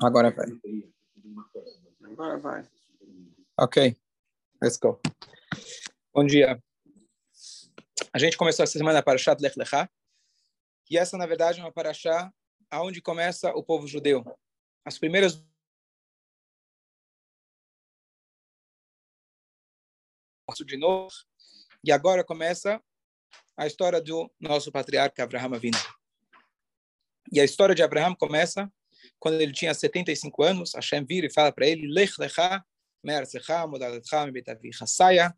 Agora vai. Agora vai. Ok. Let's go. Bom dia. A gente começou essa semana para Shat Lech Lechá. E essa, na verdade, é uma paraxá aonde começa o povo judeu. As primeiras de novo. E agora começa a história do nosso patriarca Abraham Avinu. E a história de Abraham começa quando ele tinha 75 anos. Hashem vira e fala para ele: Lech lecha me'artzecha modaletcha mebetavicha. Saia,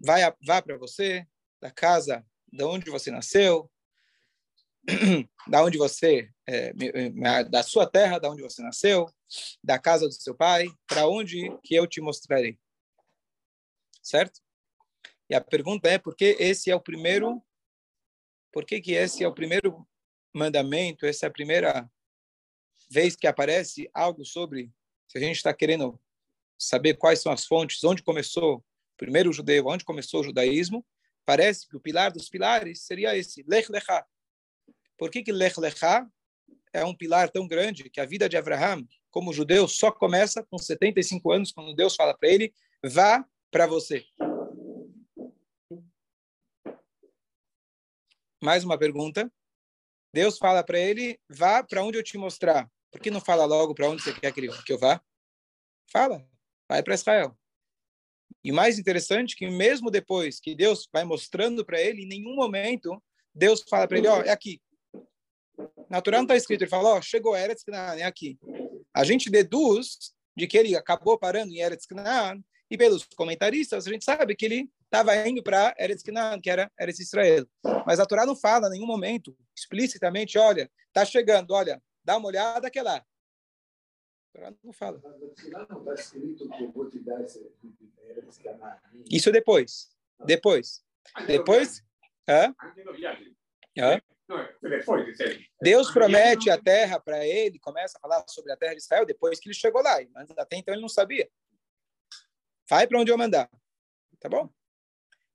vai, vá para você, da casa de onde você nasceu, da onde você, é, da sua terra, da onde você nasceu, da casa do seu pai, para onde que eu te mostrarei. Certo? E a pergunta é por que esse é o primeiro por que que esse é o primeiro mandamento, essa é a primeira vez que aparece algo sobre se a gente está querendo saber quais são as fontes, onde começou o primeiro judeu, onde começou o judaísmo, parece que o pilar dos pilares seria esse, Lech Lechá. Por que que Lech Lechá é um pilar tão grande que a vida de Abraham, como judeu, só começa com 75 anos, quando Deus fala para ele, vá para você. Mais uma pergunta. Deus fala para ele, vá para onde eu te mostrar. Por que não fala logo para onde você quer que eu vá? Fala, vai para Israel. E mais interessante que mesmo depois que Deus vai mostrando para ele, em nenhum momento Deus fala para ele, ó, oh, é aqui. Natural não está escrito, ele fala, ó, oh, chegou Eretz Canaan, é aqui. A gente deduz de que ele acabou parando em Eretz Canaan, e pelos comentaristas, a gente sabe que ele estava indo para Eretz Canaan, que era Eretz Israel. Mas a Torá não fala em nenhum momento, explicitamente, olha, está chegando, olha, dá uma olhada que é lá. A Torá não fala. Isso depois. Depois. Depois. Hã? Hã? Deus promete a terra para ele, começa a falar sobre a terra de Israel depois que ele chegou lá. Mas até então ele não sabia. Vai para onde eu mandar. Tá bom?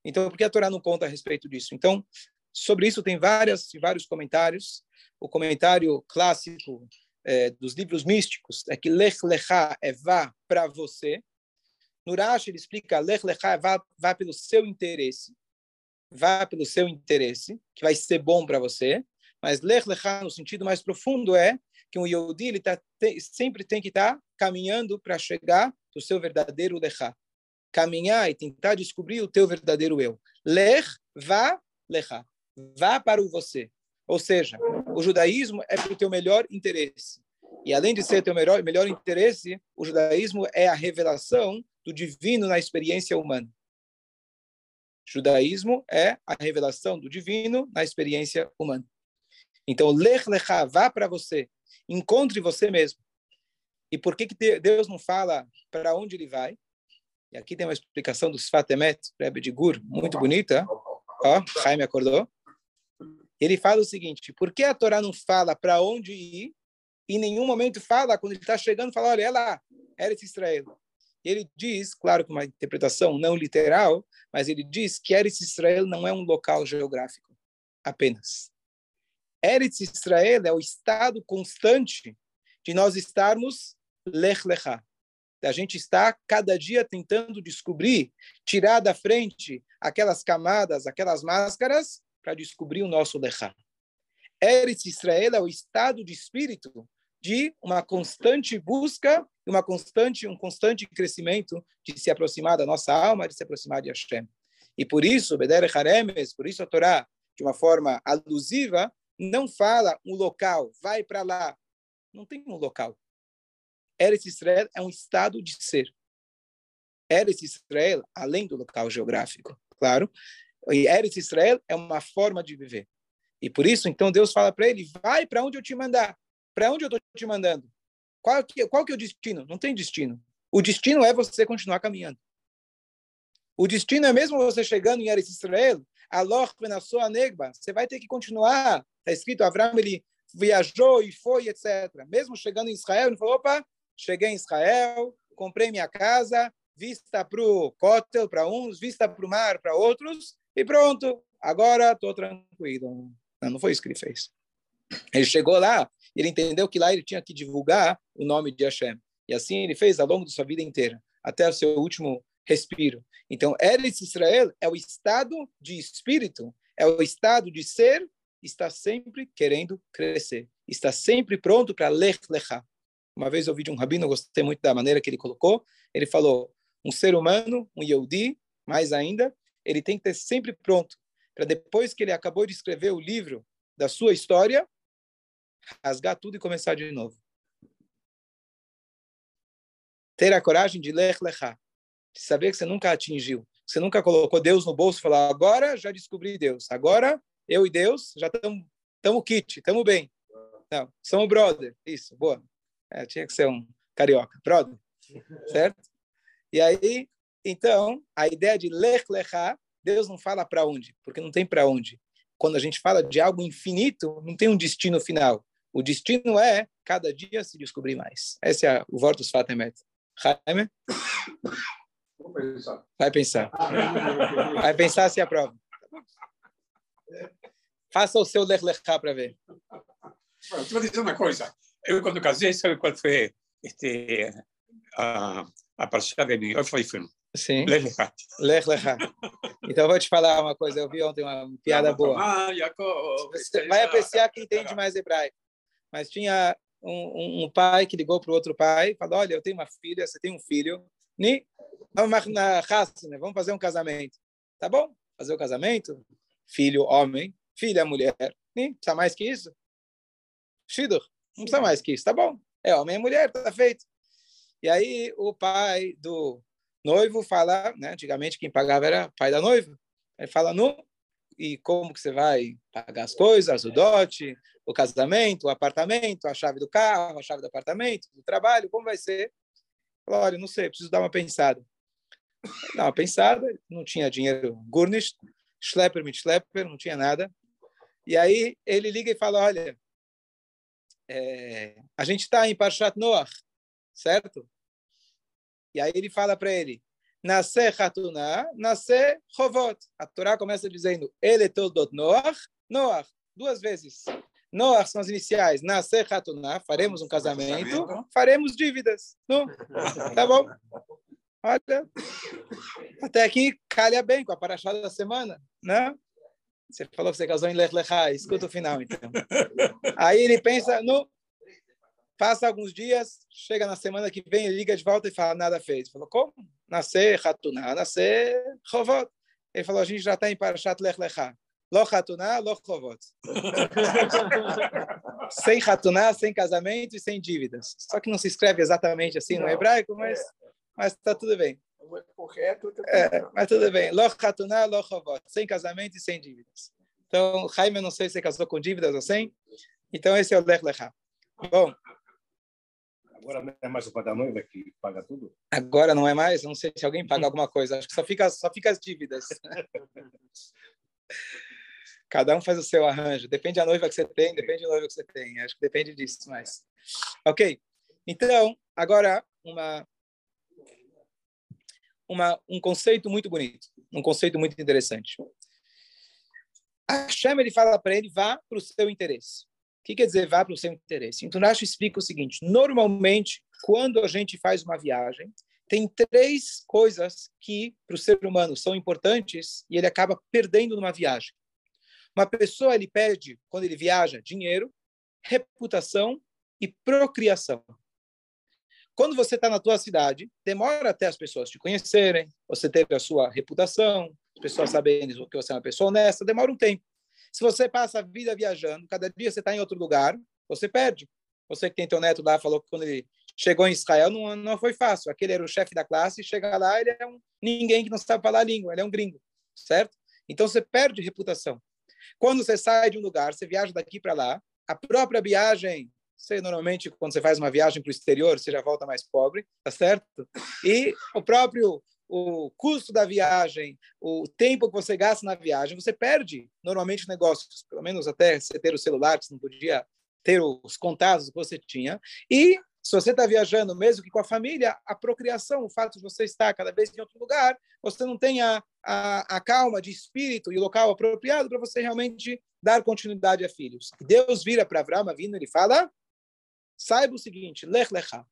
Então, por que a Torá não conta a respeito disso? Então, sobre isso tem várias, vários comentários. O comentário clássico é, dos livros místicos é que Lech Lechá é vá para você. No Rashi ele explica Lech Lechá é vá, vá pelo seu interesse. Vá pelo seu interesse, que vai ser bom para você. Mas Lech Lechá, no sentido mais profundo, é que um Yehudi ele tá, tem, sempre tem que estar tá caminhando para chegar do seu verdadeiro Lechá caminhar e tentar descobrir o teu verdadeiro eu. Lech, vá, lecha. Vá para o você. Ou seja, o judaísmo é para o teu melhor interesse. E além de ser teu melhor, melhor interesse, o judaísmo é a revelação do divino na experiência humana. Judaísmo é a revelação do divino na experiência humana. Então, lech lecha, vá para você. Encontre você mesmo. E por que, que Deus não fala para onde ele vai? E aqui tem uma explicação do Sfatemet, Rebbe de Gur, muito bonita. Ó, Jaime acordou. Ele fala o seguinte: por que a Torá não fala para onde ir? Em nenhum momento fala, quando ele está chegando, fala: olha, é lá, Eretz Israel. Ele diz, claro que uma interpretação não literal, mas ele diz que Eretz Israel não é um local geográfico apenas. Eretz Israel é o estado constante de nós estarmos lech lechá, a gente está cada dia tentando descobrir, tirar da frente aquelas camadas, aquelas máscaras, para descobrir o nosso Lechá. Eretz Israel é o estado de espírito de uma constante busca, uma constante, um constante crescimento de se aproximar da nossa alma, de se aproximar de Hashem. E por isso, Beder Haremes, por isso a Torá, de uma forma alusiva, não fala um local, vai para lá. Não tem um local. Eretz Israel é um estado de ser. Eretz Israel, além do local geográfico, claro, Eretz Israel é uma forma de viver. E por isso, então, Deus fala para ele, vai para onde eu te mandar. Para onde eu estou te mandando? Qual que, qual que é o destino? Não tem destino. O destino é você continuar caminhando. O destino é mesmo você chegando em Eretz Israel, Aloch sua negba, você vai ter que continuar. Está escrito, Abraão, ele viajou e foi, etc. Mesmo chegando em Israel, ele falou, opa, cheguei em Israel, comprei minha casa, vista para o cótel para uns, vista para o mar para outros, e pronto, agora estou tranquilo. Não, não foi isso que ele fez. Ele chegou lá, ele entendeu que lá ele tinha que divulgar o nome de Hashem. E assim ele fez ao longo da sua vida inteira, até o seu último respiro. Então, Eretz Israel é o estado de espírito, é o estado de ser, está sempre querendo crescer, está sempre pronto para lech lechá. Uma vez eu ouvi de um rabino, gostei muito da maneira que ele colocou, ele falou, um ser humano, um Yehudi, mais ainda, ele tem que ter sempre pronto para depois que ele acabou de escrever o livro da sua história, rasgar tudo e começar de novo. Ter a coragem de ler lechá, de saber que você nunca atingiu, você nunca colocou Deus no bolso e falou, agora já descobri Deus, agora eu e Deus já estamos kit, estamos bem. Não, somos brother, isso, boa. É, tinha que ser um carioca, brother, certo? E aí, então, a ideia de ler lechá, Deus não fala para onde, porque não tem para onde quando a gente fala de algo infinito, não tem um destino final. O destino é cada dia se descobrir mais. Esse é o Vortus Fatemet. Jaime? Vai pensar. Vai pensar se aprova. Faça o seu lerlechá para ver. Vou dizer uma coisa. Eu, quando casei, sabe qual foi este, a, a parceira de mim? Eu falei, Sim. Lech Lecha. Então, eu vou te falar uma coisa. Eu vi ontem uma piada boa. Você vai apreciar quem entende mais hebraico. Mas tinha um, um pai que ligou para o outro pai e falou, olha, eu tenho uma filha, você tem um filho. Vamos na né? Vamos fazer um casamento. Tá bom? Fazer o um casamento. Filho, homem. Filha, mulher. Precisa mais que isso. Shidur. Não precisa mais que isso. Tá bom. É homem e mulher, tá feito. E aí o pai do noivo fala, né? Antigamente quem pagava era pai da noiva. Ele fala, não, e como que você vai pagar as coisas, o dote, o casamento, o apartamento, a chave do carro, a chave do apartamento, do trabalho, como vai ser? Olha, não sei, preciso dar uma pensada. Dá uma pensada, não tinha dinheiro Gurnish, Schlepper mit Schlepper, não tinha nada. E aí ele liga e fala, olha, é, a gente está em Parshat Noach, certo? E aí ele fala para ele, Nascer Hatuná, nascer Chovot. A Torá começa dizendo, ele toldot Noach, Noach, duas vezes. Noach são as iniciais, nascer Hatuná, faremos um casamento, faremos dívidas. Não? Tá bom? Olha, até aqui calha bem com a paraxá da semana, né? Você falou que você casou em Lech Lechá, escuta o final, então. Aí ele pensa, no, Passa alguns dias, chega na semana que vem, ele liga de volta e fala, nada fez. Falou, como? Nascer Hatuná, nascer Chovot. Ele falou, a gente já está em Parashat Lech Lechá. Lo Hatuná, lo Chovot. sem Hatuná, sem casamento e sem dívidas. Só que não se escreve exatamente assim no hebraico, mas mas está tudo bem. Correto. É, mas tudo bem. Lo Hatuná, lo Chovot. Sem casamento e sem dívidas. Então, Jaime, eu não sei se você casou com dívidas ou sem. Então, esse é o Lech Lechá. Bom, Agora não é mais o pai da noiva que paga tudo? Agora não é mais? Não sei se alguém paga alguma coisa. Acho que só fica, só fica as dívidas. Cada um faz o seu arranjo. Depende da noiva que você tem, depende da noiva que você tem. Acho que depende disso mais. Ok. Então, agora uma, uma um conceito muito bonito, um conceito muito interessante. A Hashem, ele fala para ele, vá para o seu interesse. O que quer dizer vá para o seu interesse? Então, Rashi explica o seguinte: normalmente, quando a gente faz uma viagem, tem três coisas que para o ser humano são importantes e ele acaba perdendo numa viagem. Uma pessoa ele perde quando ele viaja dinheiro, reputação e procriação. Quando você está na tua cidade, demora até as pessoas te conhecerem, você ter a sua reputação, as pessoas saberem que você é uma pessoa honesta, demora um tempo. Se você passa a vida viajando, cada dia você está em outro lugar, você perde. Você que tem teu neto lá falou que quando ele chegou em Israel não, não foi fácil. Aquele era o chefe da classe, chega lá, ele é um ninguém que não sabe falar a língua, ele é um gringo, certo? Então você perde reputação. Quando você sai de um lugar, você viaja daqui para lá, a própria viagem, você normalmente quando você faz uma viagem para o exterior, você já volta mais pobre, tá certo? E o próprio o custo da viagem, o tempo que você gasta na viagem, você perde normalmente negócios, pelo menos até você ter o celular, que você não podia ter os contatos que você tinha. E se você está viajando, mesmo que com a família, a procriação, o fato de você estar cada vez em outro lugar, você não tem a, a, a calma de espírito e local apropriado para você realmente dar continuidade a filhos. Deus vira para Abraão vindo e fala: saiba o seguinte, lech lecha.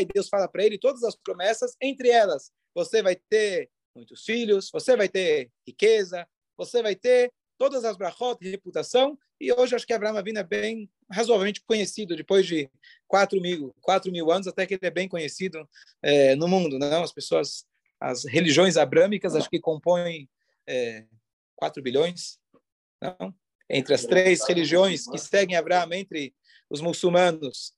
E Deus fala para ele todas as promessas, entre elas, você vai ter muitos filhos, você vai ter riqueza, você vai ter todas as brachot, reputação, e hoje acho que Abraão Avinu é bem razoavelmente conhecido, depois de 4 mil, 4 mil anos, até que ele é bem conhecido é, no mundo, não? As pessoas, as religiões abrâmicas, acho que compõem é, 4 bilhões, não? Entre as três religiões que seguem Abraão, entre os muçulmanos,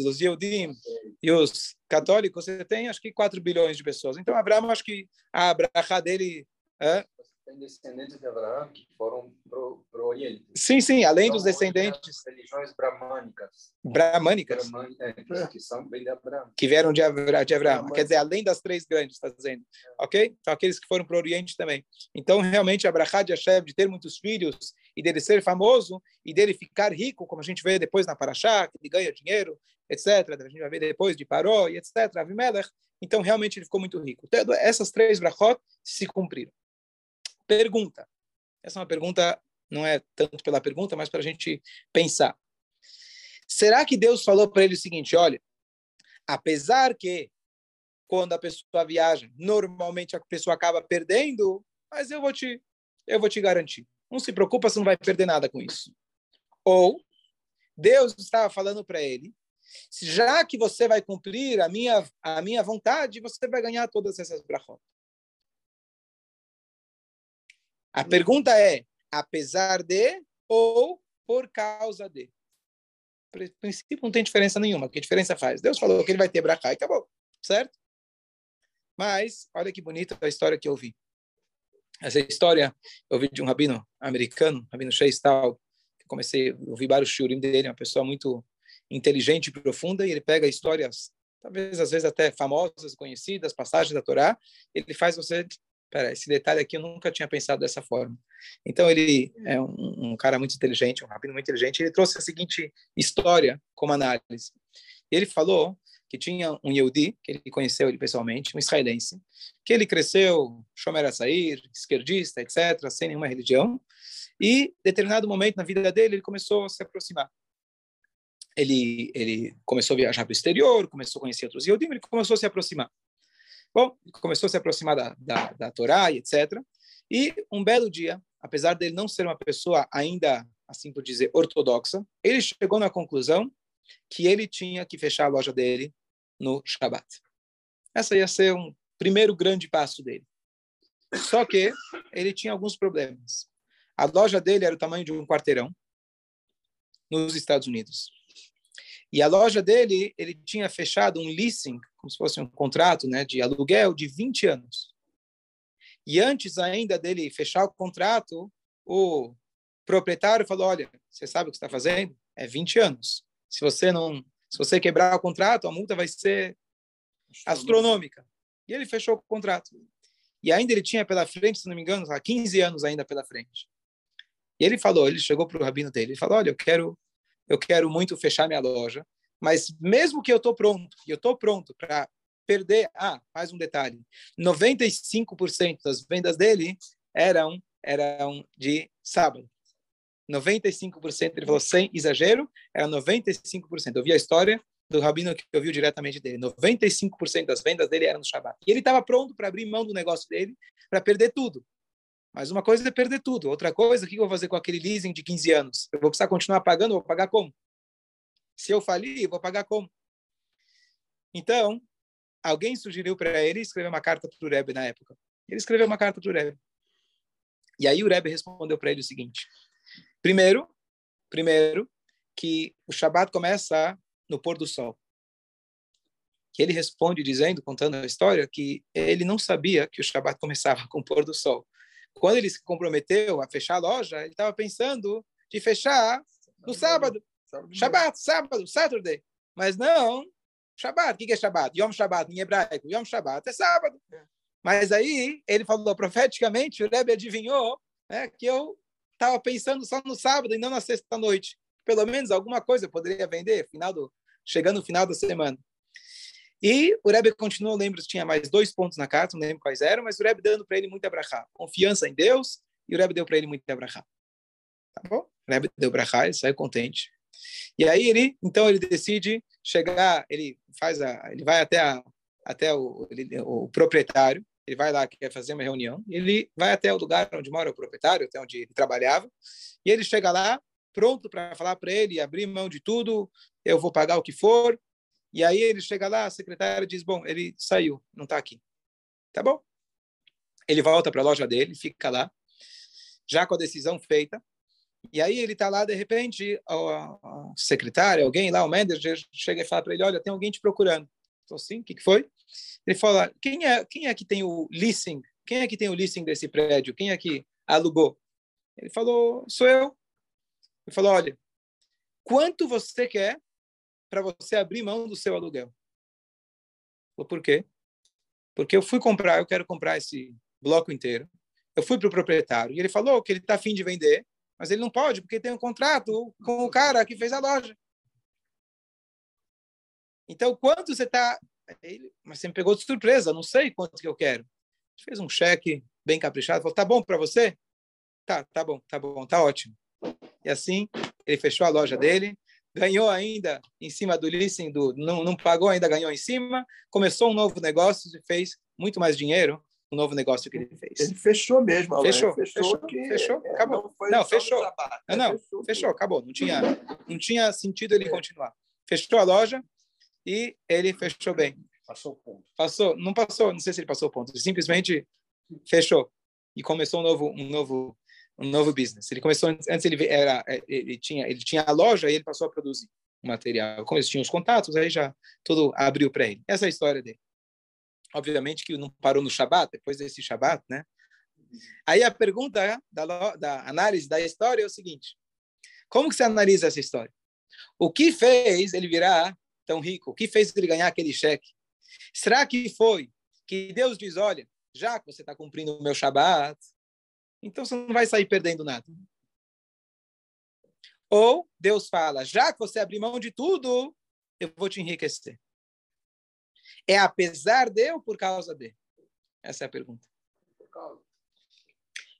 os Yehudim e os católicos, você tem acho que 4 bilhões de pessoas. Então, Abraão, acho que a brachá dele é, tem descendentes de Abraão que foram para o Oriente. Sim, sim, além então, dos descendentes. religiões bramânicas. Bramânicas? É, que são bem de Abraão. Que vieram de, Abra, de Abraão. Quer dizer, além das três grandes, está dizendo. É. Ok? Então, aqueles que foram para o Oriente também. Então, realmente, Abraão de Hashem, de ter muitos filhos e dele ser famoso e dele ficar rico, como a gente vê depois na Paraxá, que ele ganha dinheiro, etc. A gente vai ver depois de Paró e etc. Avimelech. Então, realmente, ele ficou muito rico. Então, essas três brachot se cumpriram. Pergunta. Essa é uma pergunta, não é tanto pela pergunta, mas para a gente pensar. Será que Deus falou para ele o seguinte: olha, apesar que quando a pessoa viaja, normalmente a pessoa acaba perdendo, mas eu vou te, eu vou te garantir. Não se preocupa, você não vai perder nada com isso. Ou Deus estava falando para ele, já que você vai cumprir a minha a minha vontade, você vai ganhar todas essas brachot. A pergunta é, apesar de ou por causa de? No princípio não tem diferença nenhuma. Que diferença faz? Deus falou que ele vai ter brachá e acabou. Certo? Mas, olha que bonita a história que eu vi. Essa história eu vi de um rabino americano, rabino Shea Tal, que comecei, a ouvir vários shurim dele, uma pessoa muito inteligente e profunda, e ele pega histórias, talvez às vezes até famosas, conhecidas, passagens da Torá, ele faz você Pera, esse detalhe aqui eu nunca tinha pensado dessa forma. Então ele é um, um cara muito inteligente, um rabino muito inteligente. Ele trouxe a seguinte história como análise. Ele falou que tinha um Yehudi, que ele conheceu ele pessoalmente, um israelense, que ele cresceu, Shomer Assair, esquerdista, etc., sem nenhuma religião, e, determinado momento na vida dele, ele começou a se aproximar. Ele, ele começou a viajar para o exterior, começou a conhecer outros Yehudim, ele começou a se aproximar. Bom, começou a se aproximar da, da, da Torá e etc. E um belo dia, apesar dele não ser uma pessoa ainda, assim por dizer, ortodoxa, ele chegou na conclusão que ele tinha que fechar a loja dele no Shabat. Essa ia ser um primeiro grande passo dele. Só que ele tinha alguns problemas. A loja dele era o tamanho de um quarteirão nos Estados Unidos. E a loja dele, ele tinha fechado um leasing, como se fosse um contrato né, de aluguel de 20 anos. E antes ainda dele fechar o contrato, o proprietário falou: Olha, você sabe o que está fazendo? É 20 anos. Se você não, se você quebrar o contrato, a multa vai ser astronômica. E ele fechou o contrato. E ainda ele tinha pela frente, se não me engano, 15 anos ainda pela frente. E ele falou, ele chegou para o rabino dele, ele falou, olha, eu quero eu quero muito fechar minha loja, mas mesmo que eu estou pronto, eu estou pronto para perder, ah, mais um detalhe, 95% das vendas dele eram eram de sábado. 95%, ele falou sem exagero, era 95%. Eu vi a história do rabino que eu vi diretamente dele. 95% das vendas dele eram no Shabat. E ele estava pronto para abrir mão do negócio dele, para perder tudo. Mas uma coisa é perder tudo. Outra coisa, o que eu vou fazer com aquele leasing de 15 anos? Eu vou precisar continuar pagando? Vou pagar como? Se eu falir, vou pagar como? Então, alguém sugeriu para ele escrever uma carta para o Rebbe na época. Ele escreveu uma carta para o Rebbe. E aí o Rebbe respondeu para ele o seguinte: primeiro, primeiro que o Shabat começa no pôr do sol. Que ele responde dizendo, contando a história, que ele não sabia que o Shabat começava com o pôr do sol. Quando ele se comprometeu a fechar a loja, ele estava pensando de fechar no sábado. Shabbat, sábado, Saturday. Mas não, Shabbat. O que é Shabbat? Yom Shabbat em hebraico. Yom Shabbat é sábado. É. Mas aí ele falou profeticamente, o Rebbe adivinhou né, que eu estava pensando só no sábado e não na sexta-noite. Pelo menos alguma coisa eu poderia vender final do, chegando no final da semana. E o Rebbe continuou, lembro, tinha mais dois pontos na carta, não lembro quais eram, mas o Rebbe dando para ele muita brachá. Confiança em Deus, e o Rebbe deu para ele muita brachá. Tá bom? O Rebbe deu brachá, ele saiu contente. E aí ele, então ele decide chegar, ele faz a, ele vai até a, até o, ele, o proprietário, ele vai lá, quer fazer uma reunião, ele vai até o lugar onde mora o proprietário, até onde ele trabalhava, e ele chega lá, pronto para falar para ele, abrir mão de tudo, eu vou pagar o que for, e aí ele chega lá, a secretária diz: Bom, ele saiu, não está aqui. Tá bom. Ele volta para a loja dele, fica lá, já com a decisão feita. E aí ele está lá, de repente, a, secretária, alguém lá, o manager, chega e fala para ele: Olha, tem alguém te procurando. Então, sim, o que, que foi? Ele fala: quem é, quem é que tem o leasing? Quem é que tem o leasing desse prédio? Quem é que alugou? Ele falou: Sou eu. Ele falou: Olha, quanto você quer para você abrir mão do seu aluguel. Por quê? Porque eu fui comprar, eu quero comprar esse bloco inteiro. Eu fui para o proprietário e ele falou que ele está afim de vender, mas ele não pode porque tem um contrato com o cara que fez a loja. Então, quanto você está... Mas você me pegou de surpresa, não sei quanto que eu quero. Fez um cheque bem caprichado, falou, tá bom para você? Tá, tá bom, tá bom, tá ótimo. E assim, ele fechou a loja dele, ganhou ainda em cima do leasing, do, não, não pagou ainda, ganhou em cima, começou um novo negócio e fez muito mais dinheiro no novo negócio que ele fez. Ele fechou mesmo, fechou, fechou, fechou, que, fechou é, acabou. Não, não fechou. Não, não, fechou, fechou acabou. Não tinha, não tinha sentido ele continuar. Fechou a loja e ele fechou bem. Passou o ponto. Passou, não passou, não sei se ele passou o ponto. Ele simplesmente fechou e começou um novo, um novo um novo business. Ele começou antes ele era é, ele tinha ele tinha a loja e ele passou a produzir o material. Como eles tinham os contatos, aí já tudo abriu para ele. Essa é a história dele. Obviamente que não parou no Shabat, depois desse Shabat, né? Aí a pergunta da, da análise da história é o seguinte: como que você analisa essa história? O que fez ele virar tão rico? O que fez ele ganhar aquele cheque? Será que foi que Deus diz, olha, já que você está cumprindo o meu Shabat, então você não vai sair perdendo nada. Ou Deus fala, já que você abrir mão de tudo, eu vou te enriquecer. É apesar de ou por causa de? Essa é a pergunta.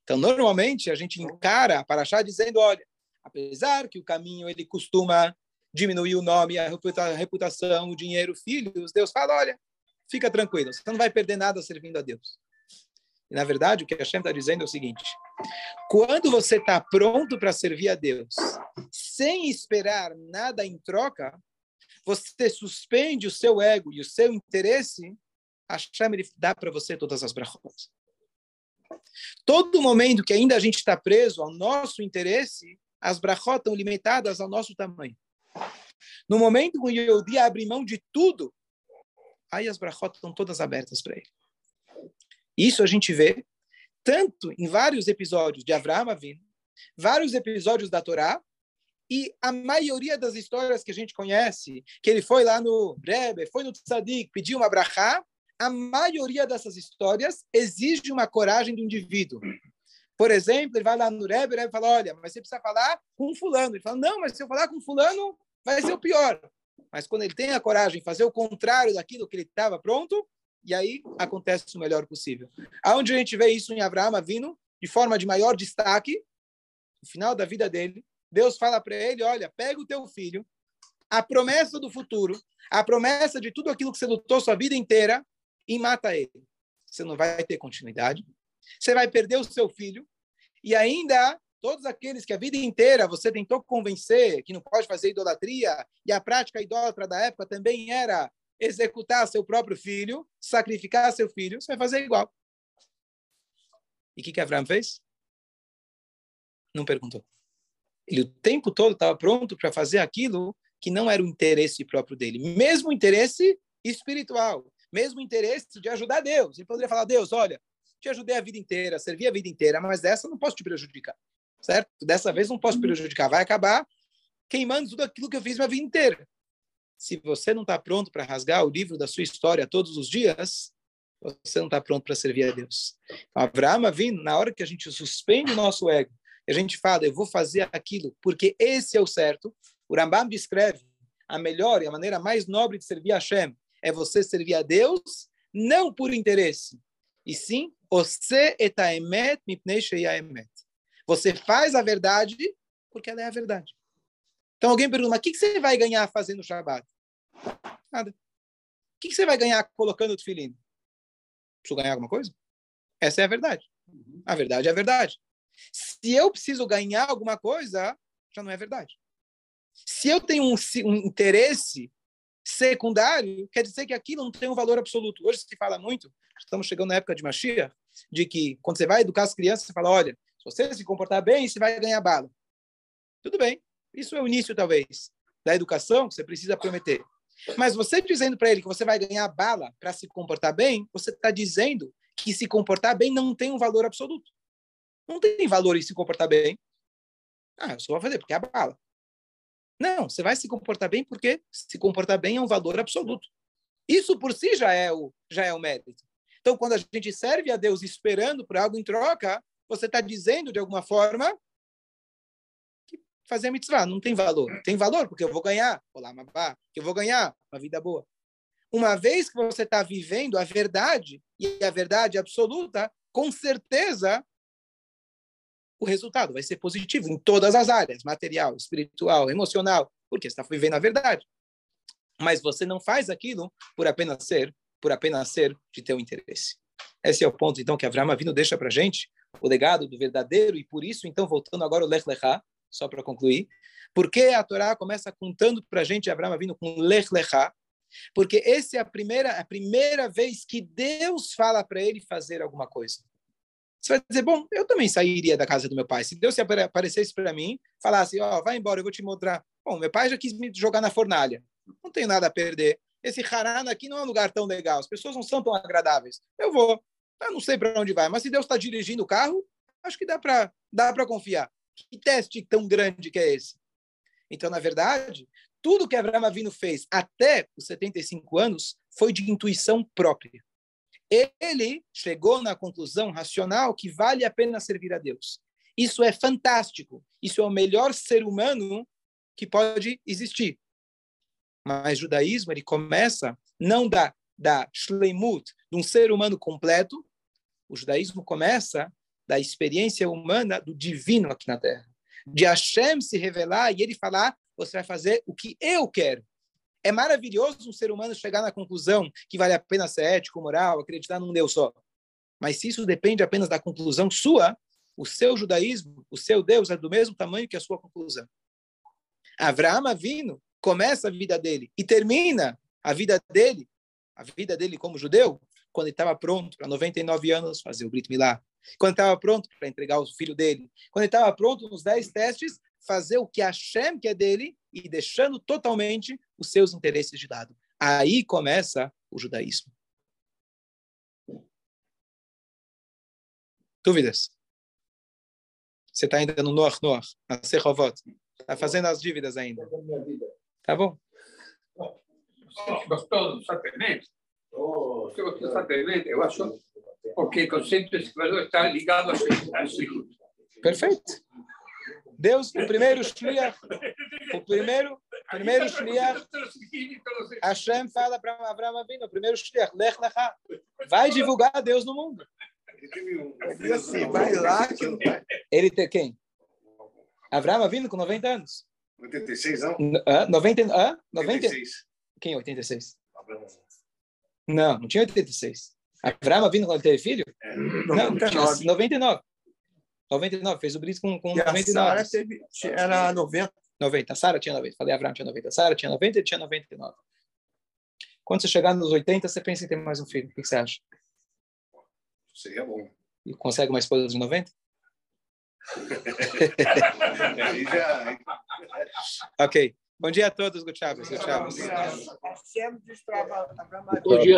Então, normalmente, a gente encara a Paraxá dizendo, olha, apesar que o caminho ele costuma diminuir o nome, a reputação, o dinheiro, filhos, Deus fala, olha, fica tranquilo, você não vai perder nada servindo a Deus. Na verdade, o que a Hashem está dizendo é o seguinte: quando você está pronto para servir a Deus, sem esperar nada em troca, você suspende o seu ego e o seu interesse, a ele dá para você todas as brachot. Todo momento que ainda a gente está preso ao nosso interesse, as brachot estão limitadas ao nosso tamanho. No momento que o Yehudi abre mão de tudo, aí as brachot estão todas abertas para ele. Isso a gente vê tanto em vários episódios de Avraham vários episódios da Torá, e a maioria das histórias que a gente conhece, que ele foi lá no Rebbe, foi no Tzadik, pediu uma brachá, a maioria dessas histórias exige uma coragem do indivíduo. Por exemplo, ele vai lá no Rebbe, o Rebbe fala, olha, mas você precisa falar com fulano. Ele fala, não, mas se eu falar com fulano, vai ser o pior. Mas quando ele tem a coragem de fazer o contrário daquilo que ele estava pronto, e aí acontece o melhor possível. Aonde a gente vê isso em Abraão vindo de forma de maior destaque, no final da vida dele, Deus fala para ele: olha, pega o teu filho, a promessa do futuro, a promessa de tudo aquilo que você lutou sua vida inteira, e mata ele. Você não vai ter continuidade, você vai perder o seu filho, e ainda todos aqueles que a vida inteira você tentou convencer que não pode fazer idolatria, e a prática idólatra da época também era executar seu próprio filho, sacrificar seu filho, você vai fazer igual. E o que, que Abraão fez? Não perguntou. Ele o tempo todo estava pronto para fazer aquilo que não era o interesse próprio dele, mesmo interesse espiritual, mesmo interesse de ajudar Deus. Ele poderia falar: Deus, olha, te ajudei a vida inteira, servi a vida inteira, mas dessa não posso te prejudicar, certo? Dessa vez não posso te prejudicar, vai acabar queimando tudo aquilo que eu fiz minha vida inteira se você não está pronto para rasgar o livro da sua história todos os dias, você não está pronto para servir a Deus. Então, Abraão vindo, na hora que a gente suspende o nosso ego, a gente fala, eu vou fazer aquilo porque esse é o certo, o Rambam descreve a melhor e a maneira mais nobre de servir a Hashem é você servir a Deus não por interesse, e sim, você etaemet mipnei emet. Você faz a verdade porque ela é a verdade. Então alguém pergunta, mas o que você vai ganhar fazendo o Shabbat? Nada. O que você vai ganhar colocando o tefilim? Preciso ganhar alguma coisa? Essa é a verdade. A verdade é a verdade. Se eu preciso ganhar alguma coisa, já não é verdade. Se eu tenho um, um interesse secundário, quer dizer que aquilo não tem um valor absoluto. Hoje se fala muito, estamos chegando na época de Mashiach, de que quando você vai educar as crianças, você fala, olha, se você se comportar bem, você vai ganhar bala. Tudo bem. Isso é o início, talvez, da educação que você precisa prometer. Mas você dizendo para ele que você vai ganhar bala para se comportar bem, você está dizendo que se comportar bem não tem um valor absoluto. Não tem valor em se comportar bem. Ah, eu só vou fazer porque é a bala. Não, você vai se comportar bem porque se comportar bem é um valor absoluto. Isso por si já é o, já é o mérito. Então, quando a gente serve a Deus esperando por algo em troca, você está dizendo, de alguma forma, fazer a mitzvah não tem valor. Tem valor porque eu vou ganhar, que eu vou ganhar uma vida boa. Uma vez que você está vivendo a verdade, e a verdade absoluta, com certeza o resultado vai ser positivo em todas as áreas, material, espiritual, emocional, porque está vivendo a verdade. Mas você não faz aquilo por apenas ser, por apenas ser de teu interesse. Esse é o ponto, então, que Avraham Avinu deixa para gente, o legado do verdadeiro, e por isso, então, voltando agora ao Lech Lechá, só para concluir, porque a Torá começa contando para a gente, Avraham Avinu, com Lech Lechá, porque essa é a primeira, a primeira vez que Deus fala para ele fazer alguma coisa. Você vai dizer, bom, eu também sairia da casa do meu pai. Se Deus se aparecesse para mim, falasse, ó, oh, vai embora, eu vou te mostrar. Bom, meu pai já quis me jogar na fornalha. Não tenho nada a perder. Esse Haran aqui não é um lugar tão legal. As pessoas não são tão agradáveis. Eu vou. Eu não sei para onde vai, mas se Deus está dirigindo o carro, acho que dá para dá para confiar. Que teste tão grande que é esse? Então, na verdade, tudo que Abraão Avino fez até os 75 anos foi de intuição própria ele chegou na conclusão racional que vale a pena servir a Deus. Isso é fantástico. Isso é o melhor ser humano que pode existir. Mas o judaísmo ele começa não da da shleimut, de um ser humano completo. O judaísmo começa da experiência humana do divino aqui na Terra. De Hashem se revelar e ele falar: você vai fazer o que eu quero. É maravilhoso um ser humano chegar na conclusão que vale a pena ser ético, moral, acreditar num Deus só. Mas se isso depende apenas da conclusão sua, o seu judaísmo, o seu Deus é do mesmo tamanho que a sua conclusão. Avraham Avino começa a vida dele e termina a vida dele, a vida dele como judeu, quando ele estava pronto para 99 anos fazer o Brit Milá, quando estava pronto para entregar o filho dele, quando estava pronto nos 10 testes, fazer o que Hashem quer dele e deixando totalmente os seus interesses de lado. Aí começa o judaísmo. Dúvidas? Você está ainda no Noach Noach, na Serrovot. Está fazendo as dívidas ainda. Tá bom? Gostou do satélite? Você gostou do satélite? Eu acho porque o conceito de está ligado a isso. Perfeito. Deus, o primeiro Shliach, o primeiro, primeiro Shliach, Hashem fala para Abraão Avinu, o primeiro Shliach, Lech Lecha, vai divulgar a Deus no mundo. Ele assim, vai lá que Ele tem quem? Abraão Avinu com 90 anos. 86 não? Ah, 90, ah, 90? 86. Quem 86? Não, não tinha 86. Abraão Avinu quando teve filho? É. Não, 99. 99. 99, fez o Bris com, com e 99. A Sara teve, era 90. 90. A Sara tinha 90. Falei, Abraão tinha 90. A Sara tinha 90 e tinha 99. Quando você chegar nos 80, você pensa em ter mais um filho. O que você acha? Seria bom. E consegue uma esposa de 90? ok. Bom dia a todos, Gutiérrez. Gutiérrez. Bom dia.